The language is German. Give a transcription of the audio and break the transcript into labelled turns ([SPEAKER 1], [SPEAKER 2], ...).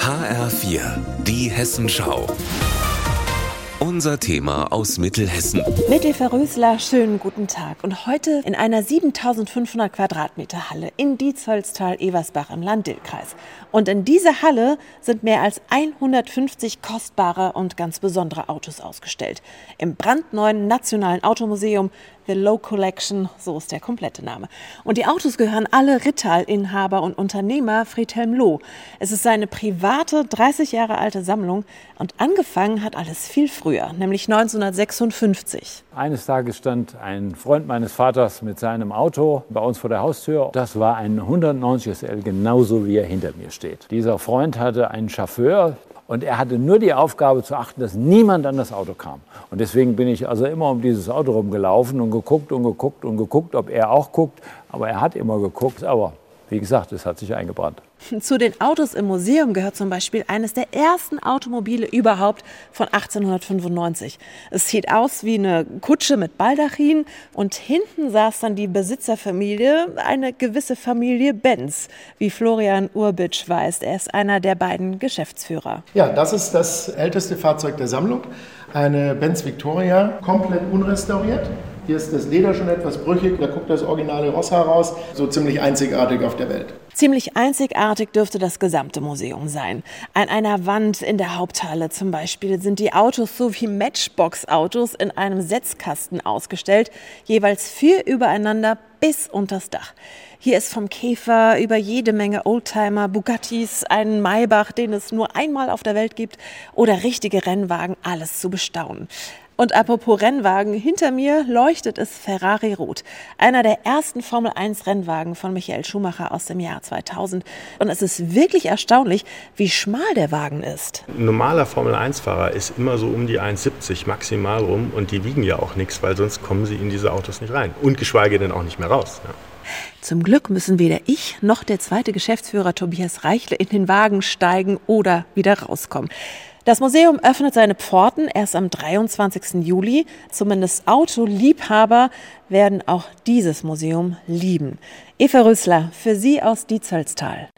[SPEAKER 1] HR4, die Hessenschau. Unser Thema aus Mittelhessen.
[SPEAKER 2] Mittelverrösler, schönen guten Tag. Und heute in einer 7500 Quadratmeter Halle in Dietzollstal-Eversbach im Land-Dill-Kreis. Und in dieser Halle sind mehr als 150 kostbare und ganz besondere Autos ausgestellt. Im brandneuen Nationalen Automuseum The Low Collection, so ist der komplette Name. Und die Autos gehören alle Rittal-Inhaber und Unternehmer Friedhelm Loh. Es ist seine private, 30 Jahre alte Sammlung und angefangen hat alles viel früher, nämlich 1956.
[SPEAKER 3] Eines Tages stand ein Freund meines Vaters mit seinem Auto bei uns vor der Haustür. Das war ein 190 SL, genauso wie er hinter mir steht. Dieser Freund hatte einen Chauffeur, und er hatte nur die Aufgabe zu achten, dass niemand an das Auto kam. Und deswegen bin ich also immer um dieses Auto rumgelaufen und geguckt und geguckt und geguckt, ob er auch guckt. Aber er hat immer geguckt. Aber wie gesagt, es hat sich eingebrannt.
[SPEAKER 2] Zu den Autos im Museum gehört zum Beispiel eines der ersten Automobile überhaupt von 1895. Es sieht aus wie eine Kutsche mit Baldachin und hinten saß dann die Besitzerfamilie, eine gewisse Familie Benz, wie Florian Urbitsch weiß. Er ist einer der beiden Geschäftsführer.
[SPEAKER 4] Ja, das ist das älteste Fahrzeug der Sammlung, eine Benz Victoria, komplett unrestauriert. Hier ist das Leder schon etwas brüchig, da guckt das originale Ross heraus. So ziemlich einzigartig auf der Welt.
[SPEAKER 2] Ziemlich einzigartig dürfte das gesamte Museum sein. An einer Wand in der Haupthalle zum Beispiel sind die Autos sowie Matchbox-Autos in einem Setzkasten ausgestellt, jeweils vier übereinander bis unters Dach. Hier ist vom Käfer über jede Menge Oldtimer, Bugattis, einen Maybach, den es nur einmal auf der Welt gibt, oder richtige Rennwagen, alles zu bestaunen. Und apropos Rennwagen, hinter mir leuchtet es Ferrari Rot. Einer der ersten Formel 1 Rennwagen von Michael Schumacher aus dem Jahr 2000. Und es ist wirklich erstaunlich, wie schmal der Wagen ist.
[SPEAKER 5] Ein normaler Formel 1 Fahrer ist immer so um die 1,70 maximal rum und die wiegen ja auch nichts, weil sonst kommen sie in diese Autos nicht rein. Und geschweige denn auch nicht mehr raus. Ja.
[SPEAKER 2] Zum Glück müssen weder ich noch der zweite Geschäftsführer Tobias Reichle in den Wagen steigen oder wieder rauskommen. Das Museum öffnet seine Pforten erst am 23. Juli. Zumindest Autoliebhaber werden auch dieses Museum lieben. Eva Rüssler, für Sie aus Dietzelstal.